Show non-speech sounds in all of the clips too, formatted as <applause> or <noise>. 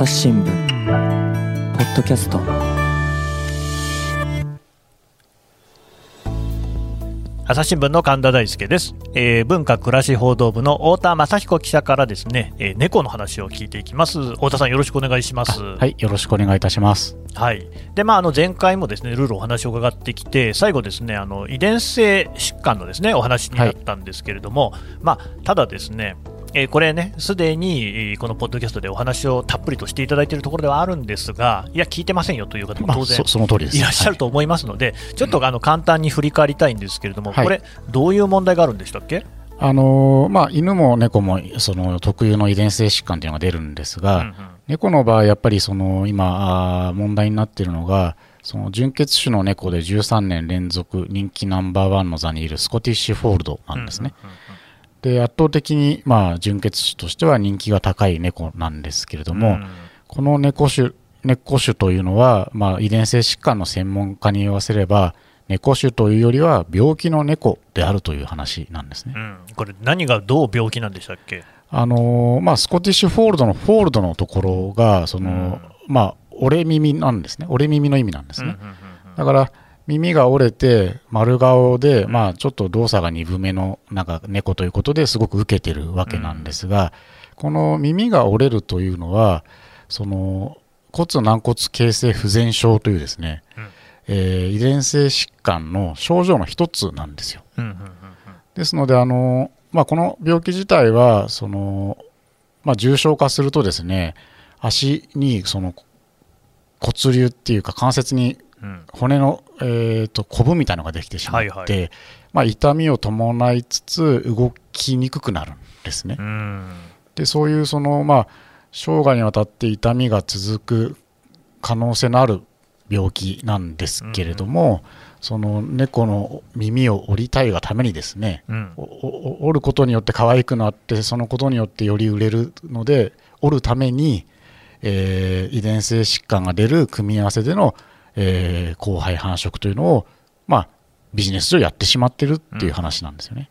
朝日新聞ポッドキャスト。朝日新聞の神田大輔です、えー文化暮らし報道部の太田雅彦記者からですね、えー猫の話を聞いていきます。太田さんよろしくお願いします。はい、よろしくお願いいたします。はい。でまあ、あの前回もですねルールお話を伺ってきて最後ですねあの遺伝性疾患のですねお話になったんですけれども、まあ、ただですねえーこれね、すでにえーこのポッドキャストでお話をたっぷりとしていただいているところではあるんですが、いや、聞いてませんよという方もまあ、当然そその通りです。いらっしゃると思いますので、ちょっとあの簡単に振り返りたいんですけれども、はい。これ、どういう問題があるんでしたっけ、あのーまあ、犬も猫もその特有の遺伝性疾患というのが出るんですが、うんうん。猫の場合、やっぱりその今、問題になっているのが、その純血種の猫で13年連続人気ナンバーワンの座にいるスコティッシュフォールドなんですね。うんうんうんで、圧倒的に、まあ、純血種としては人気が高い猫なんですけれども、うんこの猫種猫種というのは、まあ、遺伝性疾患の専門家に言わせれば、猫種というよりは病気の猫であるという話なんですね。うんこれ、何がどう病気なんでしたっけ、あのーまあ、スコティッシュフォールドのフォールドのところが、その、まあ、折れ耳なんですね。折れ耳の意味なんですね。うんうんうんだから、耳が折れて、丸顔で、まあ、ちょっと動作が鈍めの、なんか、猫ということですごく受けてるわけなんですが、この耳が折れるというのは、その、骨軟骨形成不全症というですね、うん。えー遺伝性疾患の症状の一つなんですよ。うんうんうんですので、あのまあ、この病気自体はその、まあ、重症化するとですね足にその骨瘤っていうか関節にうん骨の、えー、とコブみたいなのができてしまって、はいはまあ、痛みを伴いつつ動きにくくなるんですね。うん。でそういうその、まあ、生涯にわたって痛みが続く可能性のある病気なんですけれども、その猫の耳を折りたいがためにですねうん。折ることによって可愛くなってそのことによってより売れるので折るために、えー遺伝性疾患が出る組み合わせでの、えー交配繁殖というのを、まあ、ビジネス上やってしまってるっていう話なんですよね。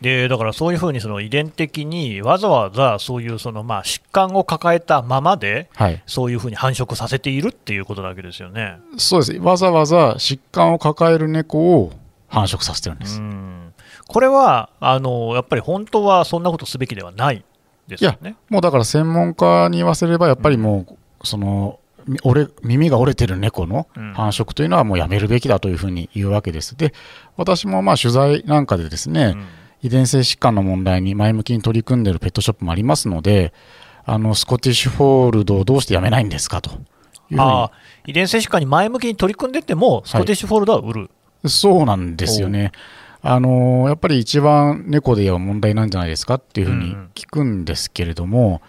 でだからそういうふうにその遺伝的にわざわざそういうそのまあ疾患を抱えたままで、はい、そういうふうに繁殖させているっていうことなわけですよね。そうですわざわざ疾患を抱える猫を繁殖させてるんでうす。んこれはあのやっぱり本当はそんなことすべきではないですよね。もうだから専門家に言わせればやっぱりもう、そのみ折れ耳が折れてる猫のうん。繁殖というのはもうやめるべきだというふうに言うわけです。で私もまあ取材なんかでですね、うん。遺伝性疾患の問題に前向きに取り組んでいるペットショップもありますのであのスコティッシュフォールドをどうしてやめないんですかと。いうああ遺伝性疾患に前向きに取り組んでっても、スコティッシュフォールドは売る、そうなんですよね。あのやっぱり一番猫で言えば問題なんじゃないですかっていうふうに聞くんですけれども、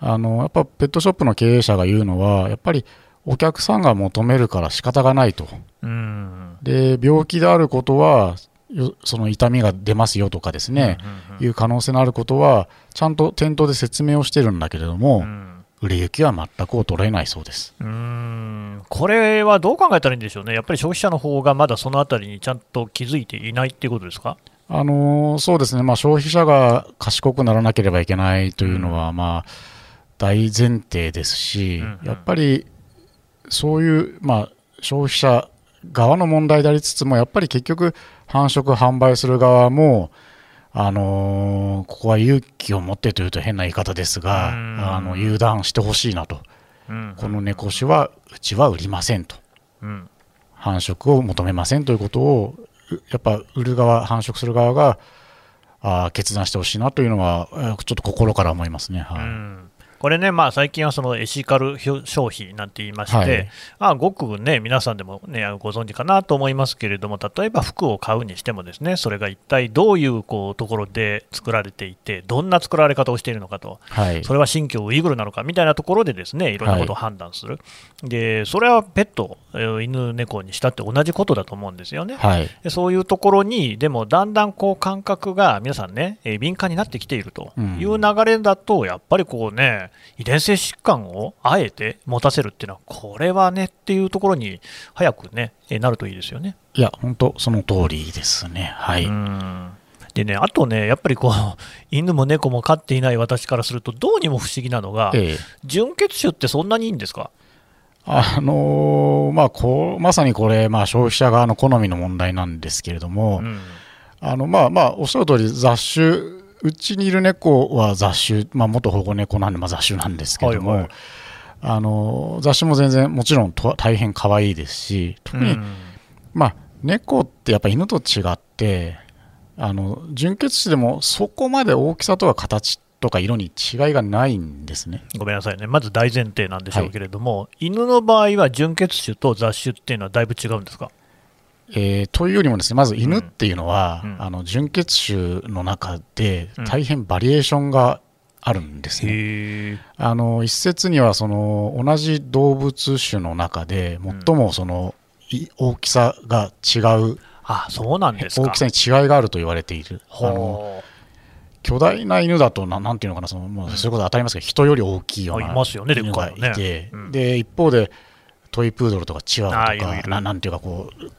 あのやっぱペットショップの経営者が言うのはやっぱりお客さんが求めるから仕方がないと。うん。で病気であることはよその痛みが出ますよとかですね、うんいう可能性のあることはちゃんと店頭で説明をしてるんだけれども、うん。売れ行きは全く衰えないそうです。うん。これはどう考えたらいいんでしょうね、やっぱり消費者の方がまだそのあたりにちゃんと気づいていないっていうことですか？あのーそうですね、まあ、消費者が賢くならなければいけないというのは、まあ、大前提ですし、うんうん。やっぱりそういう、まあ、消費者側の問題でありつつも、やっぱり結局、繁殖、販売する側も、あのーここは勇気を持ってというと変な言い方ですが、うん。あの油断してほしいなと、うん。この猫種はうちは売りませんと。うん。繁殖を求めませんということをうやっぱ売る側繁殖する側があー決断してほしいなというのはえーちょっと心から思いますね。はい。うんこれね、まあ、最近はそのエシカル消費なんて言いまして、はい。まあ、ごくね、皆さんでも、ね、ご存知かなと思いますけれども、例えば服を買うにしても、ですねそれが一体どういうこうところで作られていて、どんな作られ方をしているのかと、はい。それは新疆ウイグルなのかみたいなところでですねいろんなことを判断する、でそれはペット、えー犬、猫にしたって同じことだと思うんですよね。はい。でそういうところに、でもだんだんこう感覚が皆さんね、えー敏感になってきているという流れだと、やっぱりこうね、遺伝性疾患をあえて持たせるっていうのは、これはねっていうところに早くね、えーなるといいですよね。いや本当その通りですね。はい、うんでね、あとね、やっぱりこう犬も猫も飼っていない私からすると、どうにも不思議なのが、ええ純血種ってそんなにいいんですか？あのーまあ、こうまさにこれ、まあ、消費者側の好みの問題なんですけれども、うんあのまあまあ、おっしゃる通り、雑種、うちにいる猫は雑種、まあ、元保護猫なんで、まあ、雑種なんですけれども、はいはい。あの雑種も全然、もちろんと大変可愛いですし、特に、うん。まあ、猫ってやっぱ犬と違って、あの純血種でもそこまで大きさとか形とか色に違いがないんですね。ごめんなさいね、まず大前提なんでしょうけれども、犬の場合は純血種と雑種っていうのはだいぶ違うんですか？えーというよりもですねまず犬っていうのは、うんうん。あの純血種の中でうん。大変バリエーションがあるんですね。へあの一説にはその同じ動物種の中で最もその、い大きさが違うあそうなんですか。大きさに違いがあると言われている。あのほ巨大な犬だとななんていうのかなその、まあ、そういうこと当たりますけど人より大きいような犬がいて、うん。で一方でトイプードルとかチワワとかななんていうかこう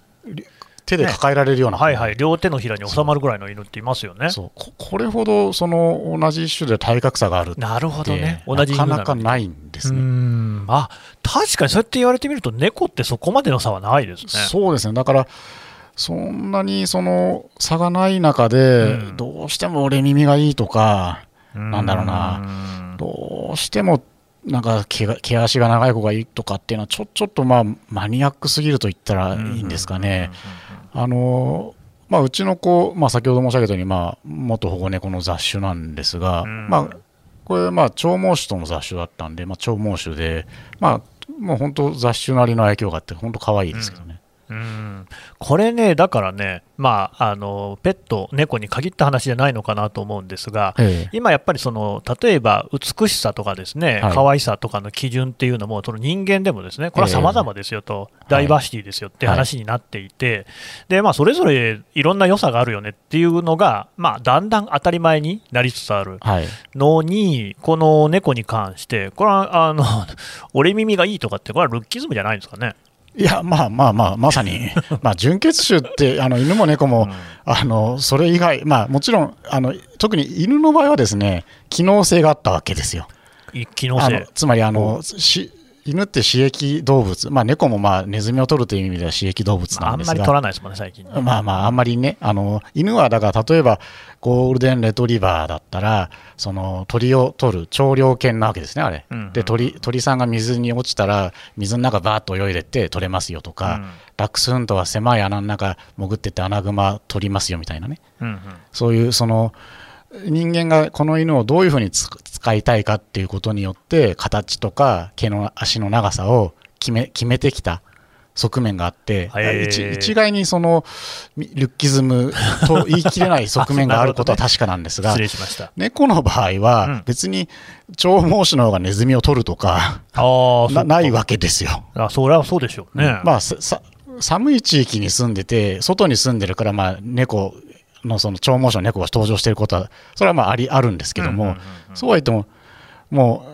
手で抱えられるような、はいはい、両手のひらに収まるぐらいの犬っていますよね。そう。ここれほどその同じ種で体格差があるってなるほどね、同なじ犬なかなかないんですね。ん。あ確かにそうやって言われてみると、猫ってそこまでの差はないですね。そうですね。だからそんなにその差がない中で、うん。どうしても俺耳がいいとかなんだろうなな。どうしてもなんか毛が毛足が長い子がいいとかっていうのはちょちょっとまあマニアックすぎると言ったらいいんですかね。あのまあ、うちの子、まあ、先ほど申し上げたように、まあ、元保護猫の雑種なんですが、うんまあ、これ、まあ、長毛種との雑種だったんで、まあ、長毛種で、まあ、もう本当雑種なりの愛嬌があって本当可愛いですけどね。うん。これね、だからね、まあ、あのペット、猫に限った話じゃないのかなと思うんですが、ええ。今やっぱりその例えば美しさとかですね、はい。可愛さとかの基準っていうのも、その人間でもですね、これは様々ですよと、ダイバーシティですよって話になっていて、でまあ、それぞれいろんな良さがあるよねっていうのが、まあ、だんだん当たり前になりつつあるはい。のに、この猫に関して、これはあの <laughs> 俺耳がいいとかって、これはルッキズムじゃないんですかね。いや、まあまあまあ、まさに、<laughs> まあ、純血種って、あの犬も猫も、あのそれ以外、まあ、もちろんあの、特に犬の場合はですね、機能性があったわけですよ。い機能性。つまりあの、し犬って刺激動物、まあ、猫もまあネズミを取るという意味では刺激動物あんなんですが、まり取らないですもんね、最近。まあまあ、あんまりね、あの犬はだから例えばゴールデンレトリバーだったら、その鳥を取る長猟犬なわけですね、あれ。うんうんで鳥、鳥さんが水に落ちたら、水の中バーッと泳いでって取れますよとか、うん。ダックスフントは狭い穴の中潜ってって穴熊取りますよみたいなね、うんうん。そういうその人間がこの犬をどういうふうにつ使いたいかっていうことによって、形とか毛の足の長さを決め決めてきた側面があって、一一概にそのみルッキズムと言い切れない側面があることは <laughs> 確かなんですが失、礼しました。猫の場合うんは別に長毛種の方がネズミを取るとかああ、なないわけですよ。あそれはそうでしょうね。まあ、ささ寒い地域に住んでて、外に住んでるから、まあ、猫のその長毛種の猫が登場していることは、それはまあありあるんですけども、そうは言っても、も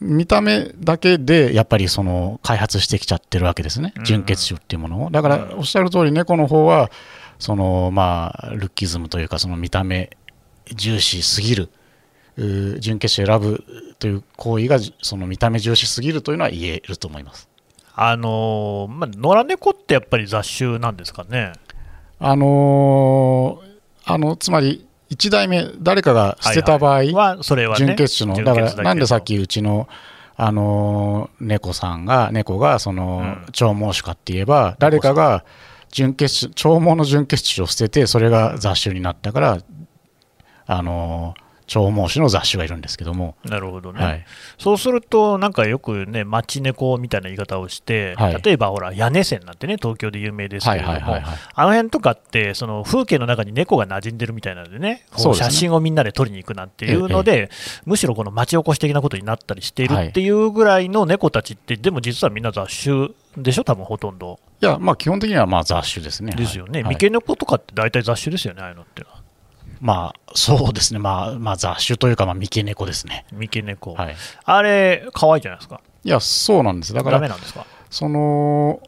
う、見た目だけでやっぱりその開発してきちゃってるわけですねうん、純血種っていうものを。だから、おっしゃる通り、猫の方は、そのまあ、ルッキズムというか、その見た目重視すぎる。純血種を選ぶという行為がその見た目重視すぎるというのは言えると思います。あのーまあ、野良猫ってやっぱり雑種なんですかね。あのーあのつまり1代目誰かが捨てた場合、はいはいはそれはね。純血種の純だからなんでさっきうちのあのー猫さんが猫がその、うん長毛種かって言えば誰かが純血種長毛の純血種を捨ててそれが雑種になったから、あのー長毛種の雑種がいるんですけども、なるほどね、はい。そうすると、なんかよくね、町猫みたいな言い方をして、はい。例えばほら、屋根線なんてね、東京で有名ですけれども、はいはいはいはい。あの辺とかって、その風景の中に猫が馴染んでるみたいなのでね、写真をみんなで撮りに行くなんていうので、むしろこの町おこし的なことになったりしているっていうぐらいの猫たちって、でも実はみんな雑種でしょ、多分ほとんど。いやまあ基本的にはまあ雑種ですね。ですよね、はい。三毛猫とかって大体雑種ですよね、ああいうのって。まあそうですねまあまあ雑種というかまあ三毛猫ですね。三毛猫、はい。あれ、可愛いじゃないですか？いやそうなんですだからダメなんですか？その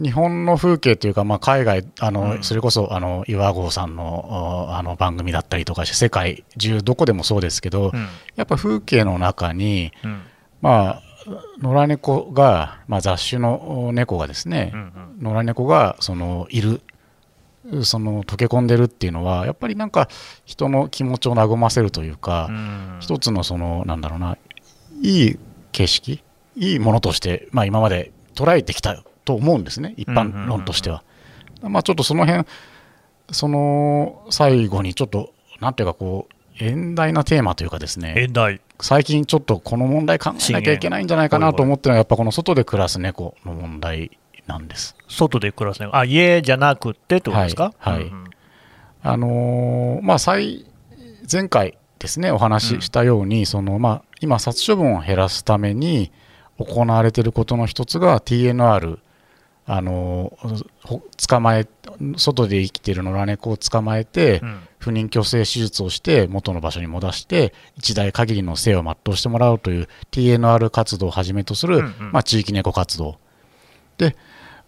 日本の風景というか、まあ、海外あの、うんそれこそあの岩合さんのああの番組だったりとかして世界中どこでもそうですけど、うんやっぱ風景の中に、うんまあ、野良猫が、まあ、雑種の猫がですね、うん野良猫がそのいるその溶け込んでるっていうのはやっぱりなんか人の気持ちを和ませるというか、うん。一つのそのなんだろうないい景色いいものとして、まあ、今まで捉えてきたと思うんですね一般論としては。まあ、ちょっとその辺その最後にちょっとなんていうかこう遠大なテーマというかですね最近ちょっとこの問題考えなきゃいけないんじゃないかなと思ってるのはやっぱこの外で暮らす猫の問題なんです。外で暮らすねあ家じゃなくってってことですか？はいはい。うん。あのーまあ、最前回ですねお話ししたように、そのまあ、今、殺処分を減らすために行われていることの一つが TNR、あのーほ捕まえ外で生きている野良猫を捕まえて、うん。不妊去勢手術をして元の場所に戻して一代限りの生を全うしてもらうという TNR 活動をはじめとする、うんうん。まあ、地域猫活動。で、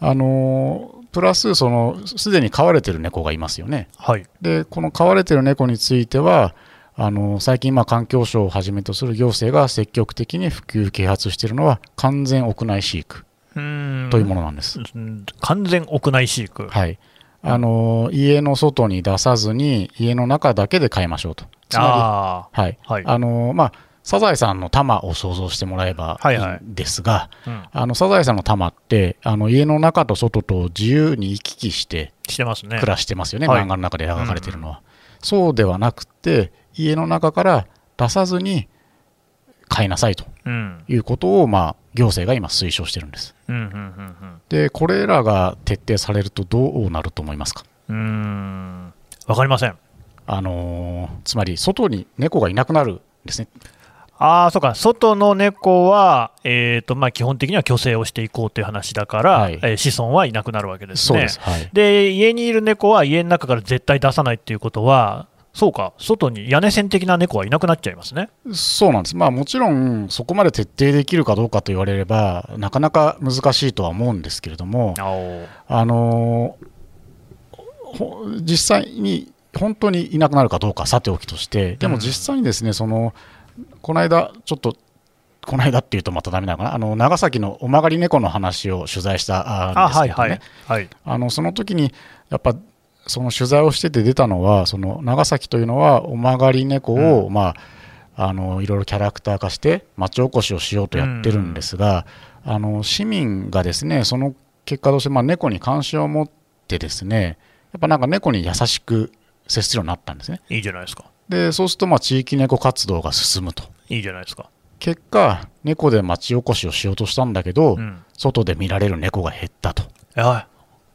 あのープラスそのすでに飼われてる猫がいますよね。はい。でこの飼われてる猫についてはあの最近まあ環境省をはじめとする行政が積極的に普及啓発しているのは完全屋内飼育うん。というものなんです、うん完全屋内飼育。はい。あの家の外に出さずに家の中だけで飼いましょうと。つまありはい。はい。あのまあサザエさんの玉を想像してもらえばいいはい。はいんですが、あ、うん、あのサザエさんの玉ってあの家の中と外と自由に行き来して暮らしてますよね、はい。漫画の中で描かれているのは、そうではなくて家の中から出さずに飼いなさいとうん。いうことを、まあ、行政が今推奨してるんです。うんうんでこれらが徹底されるとどうなると思いますか？うんうんうん。わかりません。あのーつまり外に猫がいなくなるんですねああ、そうか、外の猫は、えーとまあ、基本的には虚勢をしていこうという話だから、はい。えー子孫はいなくなるわけですね。そうです、はい、で家にいる猫は家の中から絶対出さないっていうことは、そうか、外に屋根線的な猫はいなくなっちゃいますね。そうなんです、まあ、もちろんそこまで徹底できるかどうかと言われればなかなか難しいとは思うんですけれどもあのーほ実際に本当にいなくなるかどうかはさておきとして、でも実際にですね、そのこの間、ちょっと、この間っていうとまたダメなのかな、あの長崎のお曲がり猫の話を取材したあんですけどね、はいはいはい。あのその時にやっぱその取材をしてて出たのは、その長崎というのはお曲がり猫を、まあ、あのいろいろキャラクター化して町おこしをしようとやってるんですが、あの市民がですねその結果として、まあ、猫に関心を持ってですねやっぱなんか猫に優しく接するようになったんですねいいじゃないですか。でそうするとまあ地域猫活動が進むといいじゃないですか。結果猫で町おこしをしようとしたんだけど、うん。外で見られる猫が減ったとはい。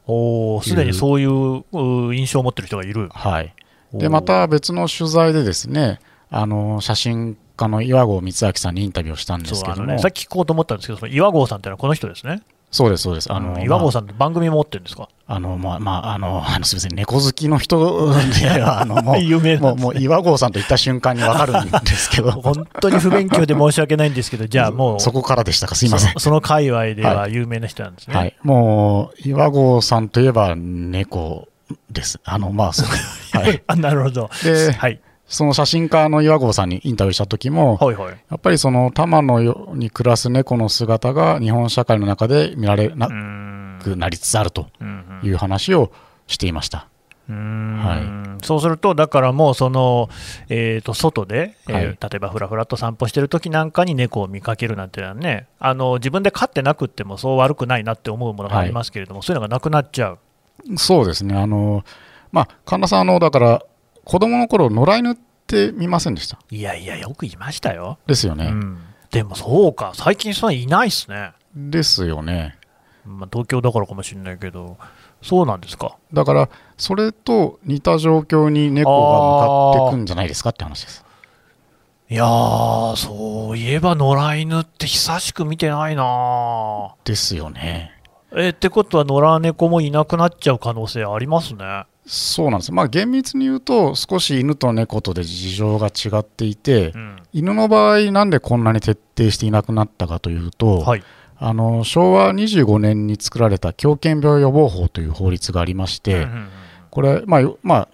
おお、すでにそういうう印象を持ってる人がいる。はいでま、た別の取材でですねあの写真家の岩合光明さんにインタビューをしたんですけどもね、さっき聞こうと思ったんですけど、その岩合さんってのはこの人ですね。そうですそうです。あの、うん岩合まさんって番組も持ってるんですか？ああのまあまああのあのすみません猫好きの人 <laughs> であのもう有名もうもう岩合さんと言った瞬間に分かるんですけど。<laughs> 本当に不勉強で申し訳ないんですけど、じゃあもう、そこからでしたかすいません。そ <laughs> その界隈では有名な人なんですね。はい、もう岩合さんといえば猫です。あのまあそう。はい。あなるほど。ではい。その写真家の岩合さんにインタビューした時も、はいはい。やっぱりその多摩のように暮らす猫の姿が日本社会の中で見られな。くなりつつあるとうんいう話をしていました。うんうーんそうすると、だからもうその、えー、と外で、えーはい例えばふらふらと散歩してる時なんかに猫を見かけるなんてのはね、あの自分で飼ってなくってもそう悪くないなって思うものがありますけれども、そういうのがなくなっちゃう。そうですね。あの、まあ、神田さん、あの、だから、子供の頃、野良犬って見ませんでした？いやいや、よくいましたよ。ですよね。うん、でもそうか、最近そんないないっすね。ですよね。まあ、東京だからかもしれないけど、そうなんですか。だから、それと似た状況に猫が向かっていくんじゃないですかって話です。いやー、そういえば野良犬って久しく見てないなですよね。えってことは野良猫もいなくなっちゃう可能性ありますね。そうなんです。まあ、厳密に言うと、少し犬と猫とで事情が違っていて、うん、犬の場合、なんでこんなに徹底していなくなったかというと、はい。あの昭和25年に作られた狂犬病予防法という法律がありまして、うんうんうんこれ、まあよまあ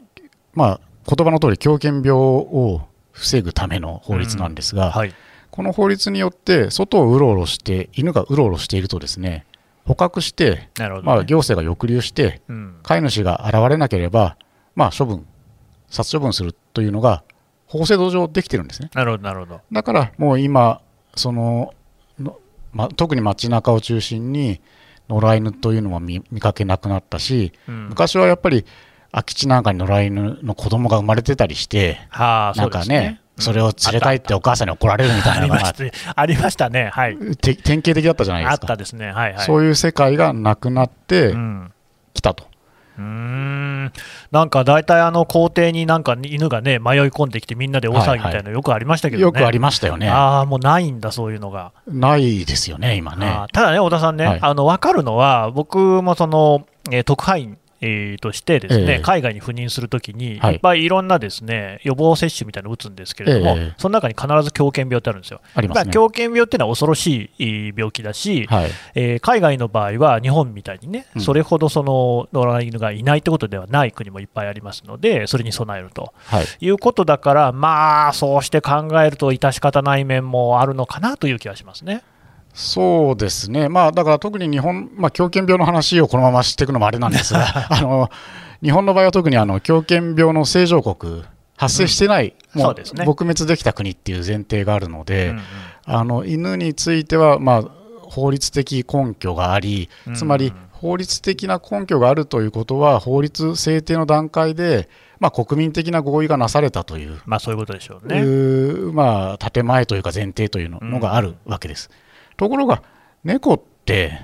まあ、言葉の通り狂犬病を防ぐための法律なんですが、はい。この法律によって外をうろうろして犬がうろうろしているとですね捕獲して、ね。まあ、行政が抑留してうん。飼い主が現れなければ、まあ、処分殺処分するというのが法制度上できてるんですねなるほど、なるほど。だからもう今そのの、ま、特に街中を中心に野良犬というのも見見かけなくなったしうん、昔はやっぱり空き地なんかに野良犬の子供が生まれてたりしてはあ、なんかねね。それを連れ帰ってお母さんに怒られるみたあいなのがありましたね。はい。て典型的だったじゃないであっすかたですね。はいはい。そういう世界がなくなってうん。きたと、うーんなんか大体あの校庭になんか犬がね迷い込んできてみんなで大騒ぎみたいなのよくありましたけどね、よくありましたよねああもうないんだそういうのが、ないですよね今ねただね小田さんね、はいあの分かるのは僕もその、えー特派員えーとしてですね、ええ。海外に赴任するときに、はい。いっぱいいろんなですね予防接種みたいなのを打つんですけれども、ええ。その中に必ず狂犬病ってあるんですよ。ありますね。まあ狂犬病っていうのは恐ろしい病気だし、はい。えー海外の場合は日本みたいにね、うん。それほどその野良犬がいないってことではない国もいっぱいありますので、それに備えると。はい。いうことだから、まあ、そうして考えると、致し方ない面もあるのかなという気がしますね。そうですね、まあ、だから特に日本、まあ、狂犬病の話をこのまま知っていくのもあれなんですが、<laughs> あの日本の場合は特にあの狂犬病の正常国、発生してない、もうそうですね撲滅できた国っていう前提があるので、うんうんあの犬については、まあ、法律的根拠があり、つまり法律的な根拠があるということは、法律制定の段階で、まあ、国民的な合意がなされたという。まあ、そういうことでしょうね。まあ、建前というか前提というののがあるわけです。ところが、猫って、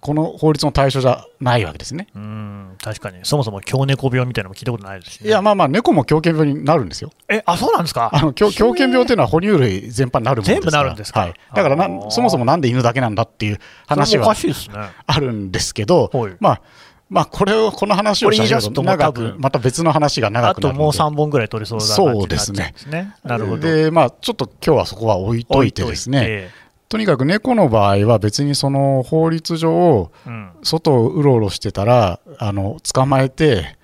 この法律の対象じゃないわけですね。うん、確かに、そもそも狂猫病みたいなのも聞いたことないですし、ね、いや、まあまあ、猫も狂犬病になるんですよ。え、あ、そうなんですか？あの狂狂犬病というのは哺乳類全般になるもの全部なるんですか？はい、だからなそもそもなんで犬だけなんだっていう話はね。あるんですけどはい、まあ、まあ、これを、この話をし始めるこれ言い出すともう長く、また別の話が長あくなるので。ともう3本ぐらい取れそうな感じになっちゃうんですね。なるほど。で、まあ、ちょっと今日はそこは置いといてですね、とにかく猫の場合は別にその法律上、うん、外をうろうろしてたら、あの捕まえて、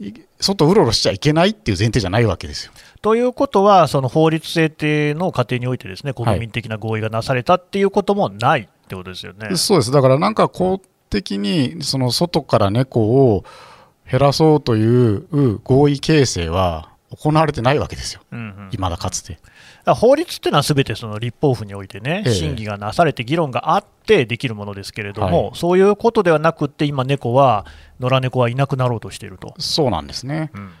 い外うろうろしちゃいけないっていう前提じゃないわけですよ。ということは、その法律制定の過程においてですね、国民的な合意がなされたっていうこともないってことですよね。そうです。だからなんか公的にその外から猫を減らそうという合意形成は行われてないわけですよ。うんうん未だかつて。法律っていうのはすべてその立法府においてね、ええ審議がなされて議論があってできるものですけれども、はいそういうことではなくって、今、猫は、野良猫はいなくなろうとしていると。そうなんですね。うん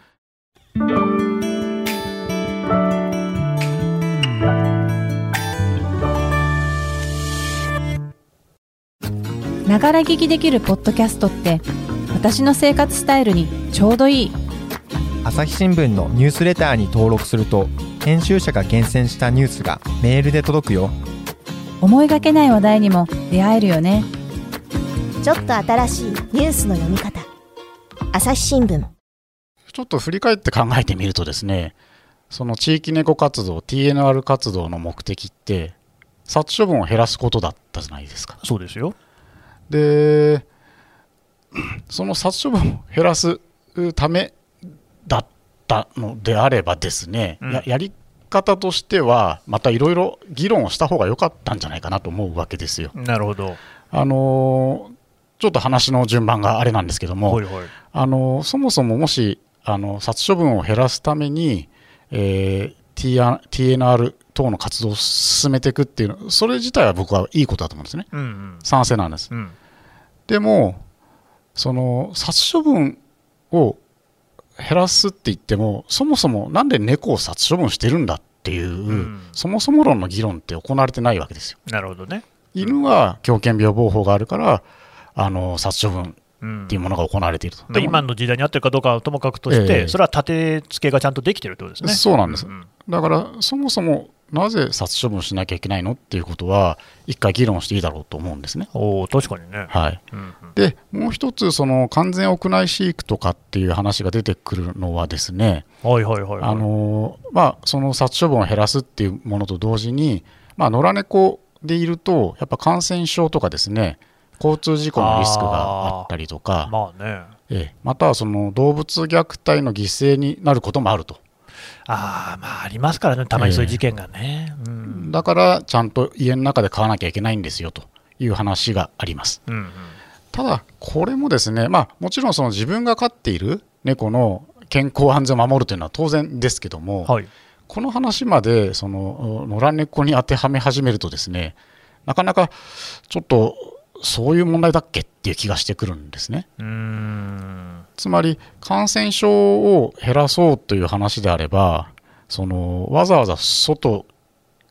ながら聞きできるポッドキャストって私の生活スタイルにちょうどいい朝日新聞のニュースレターに登録すると編集者が厳選したニュースがメールで届くよ思いがけない話題にも出会えるよねちょっと新しいニュースの読み方朝日新聞ちょっと振り返って考えてみるとですね、その地域猫活動、TNR 活動の目的って、殺処分を減らすことだったじゃないですか。そうですよ。で、その殺処分を減らすためだったのであればですね、うんややり方としては、またいろいろ議論をした方が良かったんじゃないかなと思うわけですよ。なるほど。あのーちょっと話の順番があれなんですけども、ほいほい。あのそもそももしあの殺処分を減らすために、えー TNR 等の活動を進めていくっていうの、それ自体は僕はいいことだと思うんですね。うんうん。賛成なんです。うん。でも、その殺処分を減らすって言っても、そもそもなんで猫を殺処分してるんだっていう、んそもそも論の議論って行われてないわけですよ。なるほどね。犬は狂犬病防法があるから、あの殺処分うんっていうものが行われていると。ででも今の時代に合ってるかどうかはともかくとして、ええそれは立て付けがちゃんとできてるってことですね。そうなんですんだからそもそもなぜ殺処分しなきゃいけないのっていうことは一回議論していいだろうと思うんですね。おお、確かにね。はい、うんうんでもう一つその完全屋内飼育とかっていう話が出てくるのはですね、はいはいはいはい。あのまあ、その殺処分を減らすっていうものと同時に、まあ、野良猫でいると、やっぱ感染症とかですね、交通事故のリスクがあったりとか、まあね。ええまたはその動物虐待の犠牲になることもあると。ああ、まあありますからね、たまにそういう事件がね。うん。だから、ちゃんと家の中で飼わなきゃいけないんですよという話があります。うんうん。ただ、これもですね、まあ、もちろんその自分が飼っている猫の健康安全を守るというのは当然ですけども、はい。この話までその野良猫に当てはめ始めるとですね、なかなかちょっとそういう問題だっけっていう気がしてくるんですね。うーん。つまり感染症を減らそうという話であれば、そのわざわざ外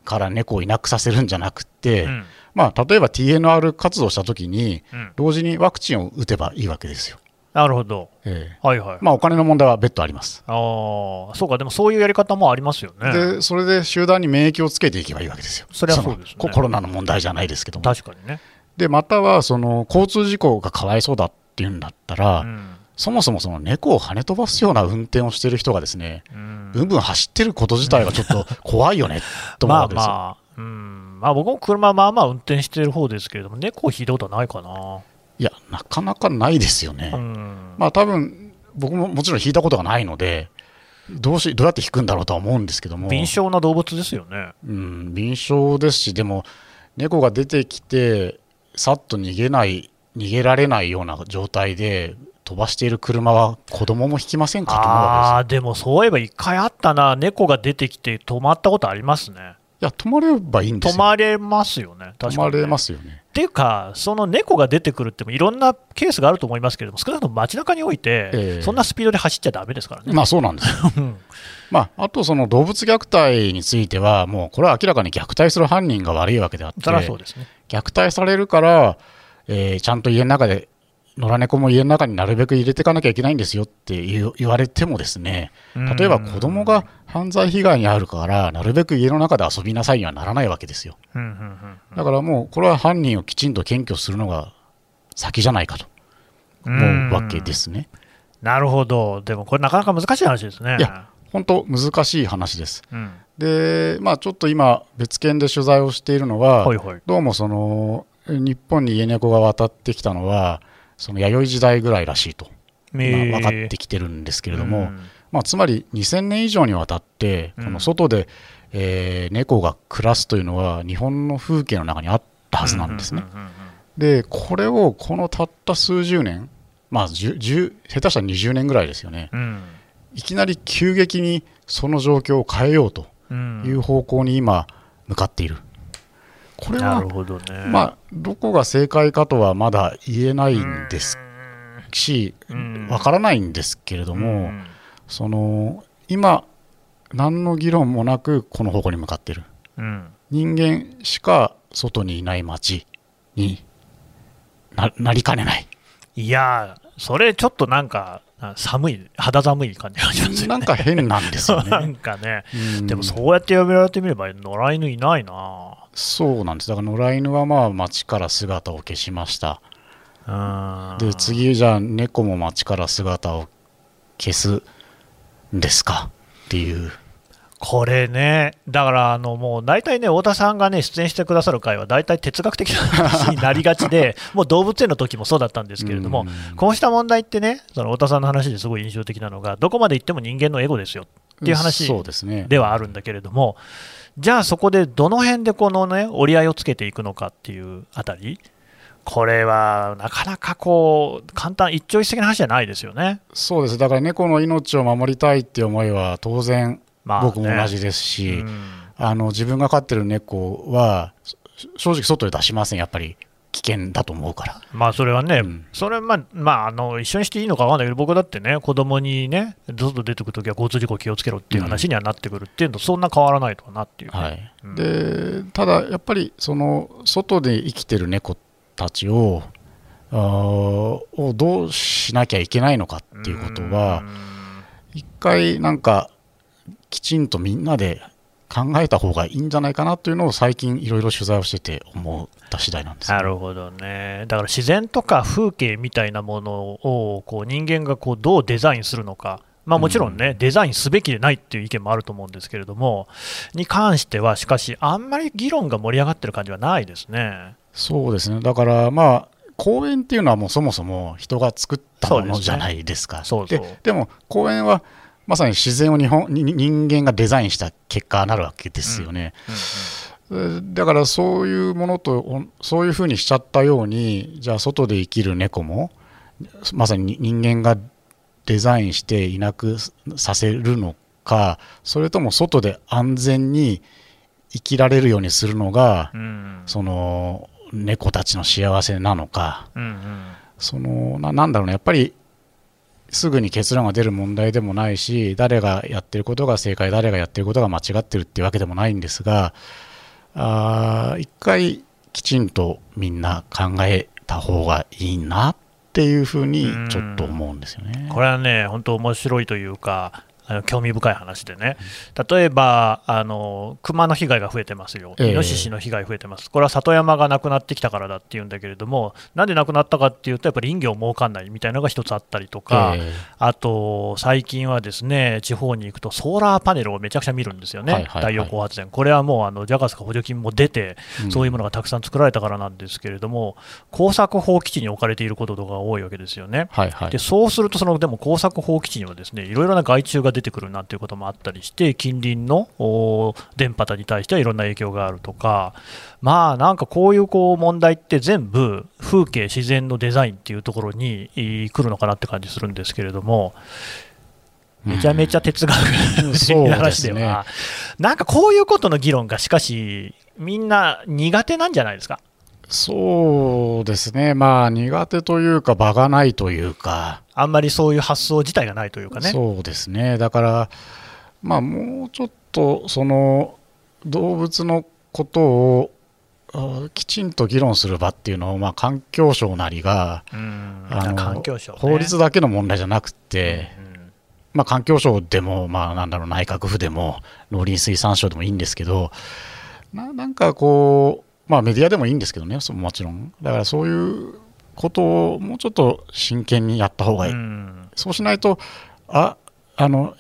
から猫をいなくさせるんじゃなくて、うん。まあ、例えば TNR 活動したときに、うん同時にワクチンを打てばいいわけですよ。なるほど。えはいはい。えまあ、お金の問題は別途あります。ああ、そうか、でもそういうやり方もありますよね。で、それで集団に免疫をつけていけばいいわけですよ。そりゃそうですねコロナの問題じゃないですけども。確かにね。で、または、その、交通事故がかわいそうだっていうんだったら、うん。そもそもその猫を跳ね飛ばすような運転をしてる人がですね、うんブンブン走ってること自体がちょっと怖いよね、<laughs> と思うまあわけですよ。まあ、うん。まあ僕も車まあまあ運転してる方ですけれども、猫を引いたことはないかな。いや、なかなかないですよね。うん。まあ多分、僕ももちろん引いたことがないので、どうしどうやって引くんだろうとは思うんですけども、敏捷な動物ですよね。うん、敏捷ですし、でも、猫が出てきて、さっと逃げない、逃げられないような状態で、飛ばしている車は子供も引きませんかと思うわああー、でもそういえば一回あったな、猫が出てきて止まったことありますね。いや、止まればいいんですよ。止まれますよね、確かに、止まれますよね。っていうか、その猫が出てくるってもいろんなケースがあると思いますけれども、少なくとも街中において、ええそんなスピードで走っちゃだめですからね。まあそうなんですよ。うんまあ、あとその動物虐待については、もうこれは明らかに虐待する犯人が悪いわけであって、そそうですね。虐待されるから、えーちゃんと家の中で、野良猫も家の中になるべく入れていかなきゃいけないんですよって言われてもですね、例えば子供が犯罪被害に遭うから、なるべく家の中で遊びなさいにはならないわけですよ。だからもう、これは犯人をきちんと検挙するのが先じゃないかとうん思うわけですね。なるほど、でもこれ、なかなか難しい話ですね。いや本当、難しい話です。うん、で、まあ、ちょっと今、別件で取材をしているのは、はいはい。どうもその日本に家猫が渡ってきたのは、その弥生時代ぐらいらしいと、まあえー分かってきてるんですけれども、うん。まあ、つまり2000年以上にわたって、うん。この外で、えー猫が暮らすというのは、日本の風景の中にあったはずなんですね。で、これをこのたった数十年、まあ、10 10下手したら20年ぐらいですよね、うん。いきなり急激にその状況を変えようとうんいう方向に今、向かっている。これはなるほどね。まあ、どこが正解かとはまだ言えないんですし、うんわからないんですけれども、うんその今、何の議論もなくこの方向に向かっている。うん人間しか外にいない街にななりかねない。いやー、それちょっとなんか、あ寒い、肌寒い感じがしますよね。なんか変なんですよ <laughs> なんね。かね、うんでもそうやって呼べられてみれば、野良犬いないな。そうなんです。だから野良犬はまあ街から姿を消しました。うんで、次じゃあ猫も街から姿を消すんですか？っていう。これね、だからあのもう大体ね、太田さんがね、出演してくださる回は、大体哲学的な話になりがちで、<laughs> もう動物園の時もそうだったんですけれども、うんこうした問題ってね、その太田さんの話ですごい印象的なのが、どこまで行っても人間のエゴですよっていう話。ではあるんだけれども、じゃあそこでどの辺でこのね、折り合いをつけていくのかっていうあたり、これはなかなかこう、簡単、一朝一夕の話じゃないですよね。そうです。だから猫の命を守りたいっていう思いは当然まあね僕も同じですし、うん。あの自分が飼ってる猫はし正直外で出しません。やっぱり危険だと思うから。まあそれはね、うん。それはまあ、まあ、あの一緒にしていいのか分かんないけど、僕だってね、子供にね、外出てくるときは交通事故気をつけろっていう話にはなってくるっていうのと、そんな変わらないとかなっていうね、はい。うん。でただやっぱりその外で生きてる猫たちをあーをどうしなきゃいけないのかっていうことは一回なんかきちんとみんなで考えた方がいいんじゃないかなというのを最近いろいろ取材をしてて思った次第なんです。ね、なるほどね、だから自然とか風景みたいなものをこう人間がこうどうデザインするのか、まあ、もちろんね、デザインすべきでないっていう意見もあると思うんですけれども、に関しては、しかし、あんまり議論が盛り上がってる感じはないですね。そうですね。だからまあ公園っていうのはもうそもそも人が作ったものじゃないですか。そうですね。そうそう。ででも公園はまさに自然を日本に人間がデザインした結果になるわけですよね。だからそういうものとそういうふうにしちゃったようにじゃあ外で生きる猫もまさに人間がデザインしていなくさせるのかそれとも外で安全に生きられるようにするのが、うん。その猫たちの幸せなのか。うんうん。そのななんだろうね。やっぱりすぐに結論が出る問題でもないし誰がやってることが正解誰がやってることが間違ってるっていうわけでもないんですがあ一回きちんとみんな考えた方がいいなっていうふうにちょっと思うんですよね。これはね、本当面白いというか、あの興味深い話でね、例えば、あの熊の被害が増えてますよ、ええ。イノシシの被害増えてます、これは里山がなくなってきたからだっていうんだけれども、なんでなくなったかっていうと、やっぱり林業儲かんないみたいなのが一つあったりとか、えあと最近はですね地方に行くとソーラーパネルをめちゃくちゃ見るんですよね、はいはいはい。太陽光発電、これはもうあの JAGAS か補助金も出て、うん。そういうものがたくさん作られたからなんですけれども、耕作放棄地に置かれていることとかが多いわけですよね。はいはい。でそうすると、そのでも耕作放棄地にはですねいろいろな害虫が出てくるなんていうこともあったりして、近隣のお電波に対してはいろんな影響があるとか、まあなんかこういうこう問題って全部、風景、自然のデザインっていうところにえー来るのかなって感じするんですけれども、めちゃめちゃ哲学うん。的な話では、なんかこういうことの議論がしかし、みんな苦手なんじゃないですか。そうですね、まあ苦手というか、場がないというか、あんまりそういう発想自体がないというかね。そうですね、だから、まあ、もうちょっとその動物のことをあきちんと議論する場っていうのを、まあ、環境省なりが、うん。あの環境省、ね、法律だけの問題じゃなくて、うん。まあ、環境省でも、まあ、なんだろう内閣府でも農林水産省でもいいんですけどななんかこう、まあ、メディアでもいいんですけどねそもちろん。だからそういうことをもうちょっと真剣にやった方がいい、うん。そうしないとああの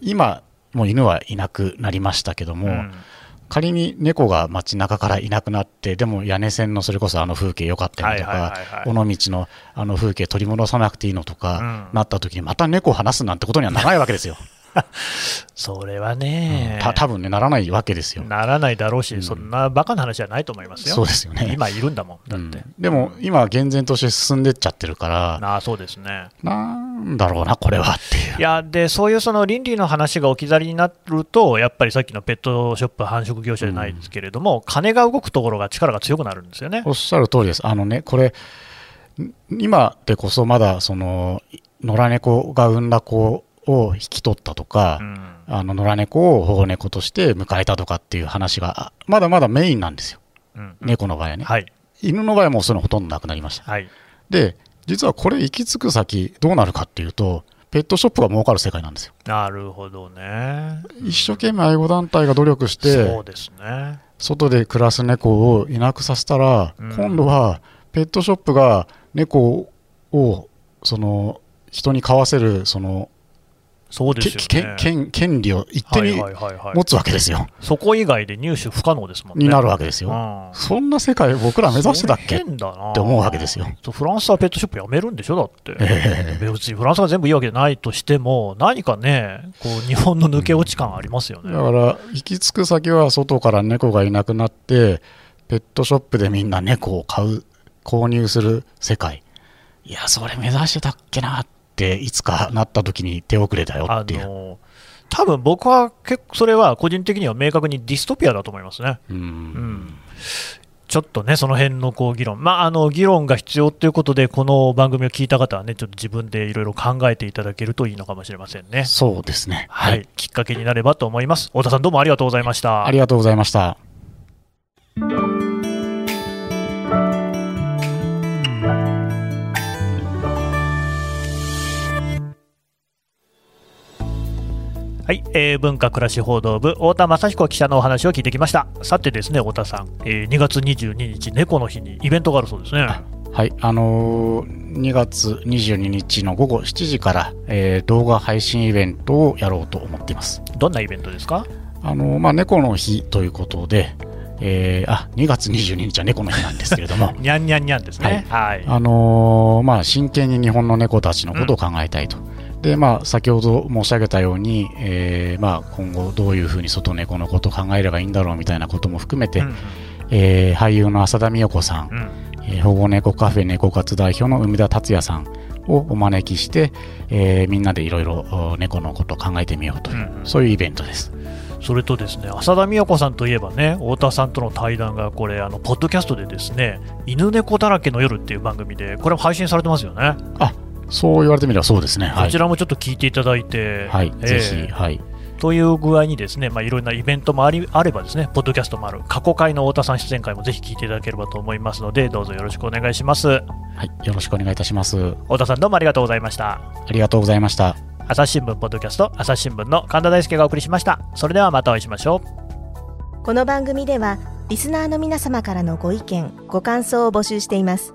今もう犬はいなくなりましたけども、うん。仮に猫が街中からいなくなってでも屋根線のそれこそあの風景良かったりとか尾道のあの風景取り戻さなくていいのとか、うん。なった時にまた猫を離すなんてことにはならないわけですよ。<laughs> それはね、た多分ねならないわけですよ。ならないだろうし、うんそんなバカな話じゃないと思いますよ。そうですよね。今いるんだもん、だって。うんでも今は厳然として進んでっちゃってるからああそうですね。なんだろうなこれはっていうい。やでそういうその倫理の話が置き去りになると、やっぱりさっきのペットショップ繁殖業者じゃないですけれども、金が動くところが力が強くなるんですよね。おっしゃる通りです。あのね、これ、ん今でこそまだ、その、野良猫が産んだ子を引き取ったとかう、んあの野良猫を保護猫として迎えたとかっていう話が、あまだまだメインなんですよ。うん猫の場合はね。はい、犬の場合はもうそのほとんどなくなりました。はい、で、実はこれ行き着く先どうなるかっていうと、ペットショップが儲かる世界なんですよ。なるほどね。一生懸命愛護団体が努力してそう、ですね。外で暮らす猫をいなくさせたら、うん今度はペットショップが猫をその人に飼わせるそのそうですけよね。権利を一手にはいはいはいはい。持つわけですよ、そこ以外で入手不可能ですもんね。になるわけですよ、うん。そんな世界僕ら目指してたっけ？って思うわけですよ。フランスはペットショップやめるんでしょ、だって。え。別にフランスが全部いいわけじゃないとしても、何かね、こう日本の抜け落ち感ありますよね。だから行き着く先は外から猫がいなくなってペットショップでみんな猫を買う購入する世界。いやそれ目指してたっけなっていつかなった時に手遅れだよあっていうの多分僕は結構それは個人的には明確にディストピアだと思いますね。うんうんちょっとね、その辺のこう議論、まあ、あの議論が必要ということで、この番組を聞いた方はね、ちょっと自分でいろいろ考えていただけるといいのかもしれませんね。そうですねはい、きっかけになればと思います。太田さん、どうもありがとうございました。ありがとうございました。はい、えー文化暮らし報道部太田雅彦記者のお話を聞いてきましたさてですね太田さん、えー2月22日猫の日にイベントがあるそうですねはい、あのー2月22日の午後7時から、えー動画配信イベントをやろうと思っています。どんなイベントですか？あのーまあ、猫の日ということで、えーあ2月22日は猫の日なんですけれども、にゃんにゃんにゃんですね。はい。あのーまあ、真剣に日本の猫たちのことを考えたいと。でまあ、先ほど申し上げたように、えーまあ、今後どういうふうに外猫のことを考えればいいんだろうみたいなことも含めて、うんえー俳優の浅田美代子さん、うん。えー保護猫カフェ猫活代表の梅田達也さんをお招きして、えーみんなでいろいろ猫のことを考えてみようという、うんそういうイベントです。それとですね浅田美代子さんといえばね太田さんとの対談がこれあのポッドキャストでですね犬猫だらけの夜っていう番組でこれも配信されてますよね、そう言われてみればそうですね。はいこち。らもちょっと聞いていただいて、はい、えーぜひ、はい。という具合にですね、まあ、いろんなイベントもありあればですねポッドキャストもある過去回の太田さん出演会もぜひ聞いていただければと思いますのでどうぞよろしくお願いしますはい、よろしくお願いいたします。太田さんどうもありがとうございましたありがとうございました。朝日新聞ポッドキャスト朝日新聞の神田大輔がお送りしましたそれではまたお会いしましょうこの番組ではリスナーの皆様からのご意見ご感想を募集しています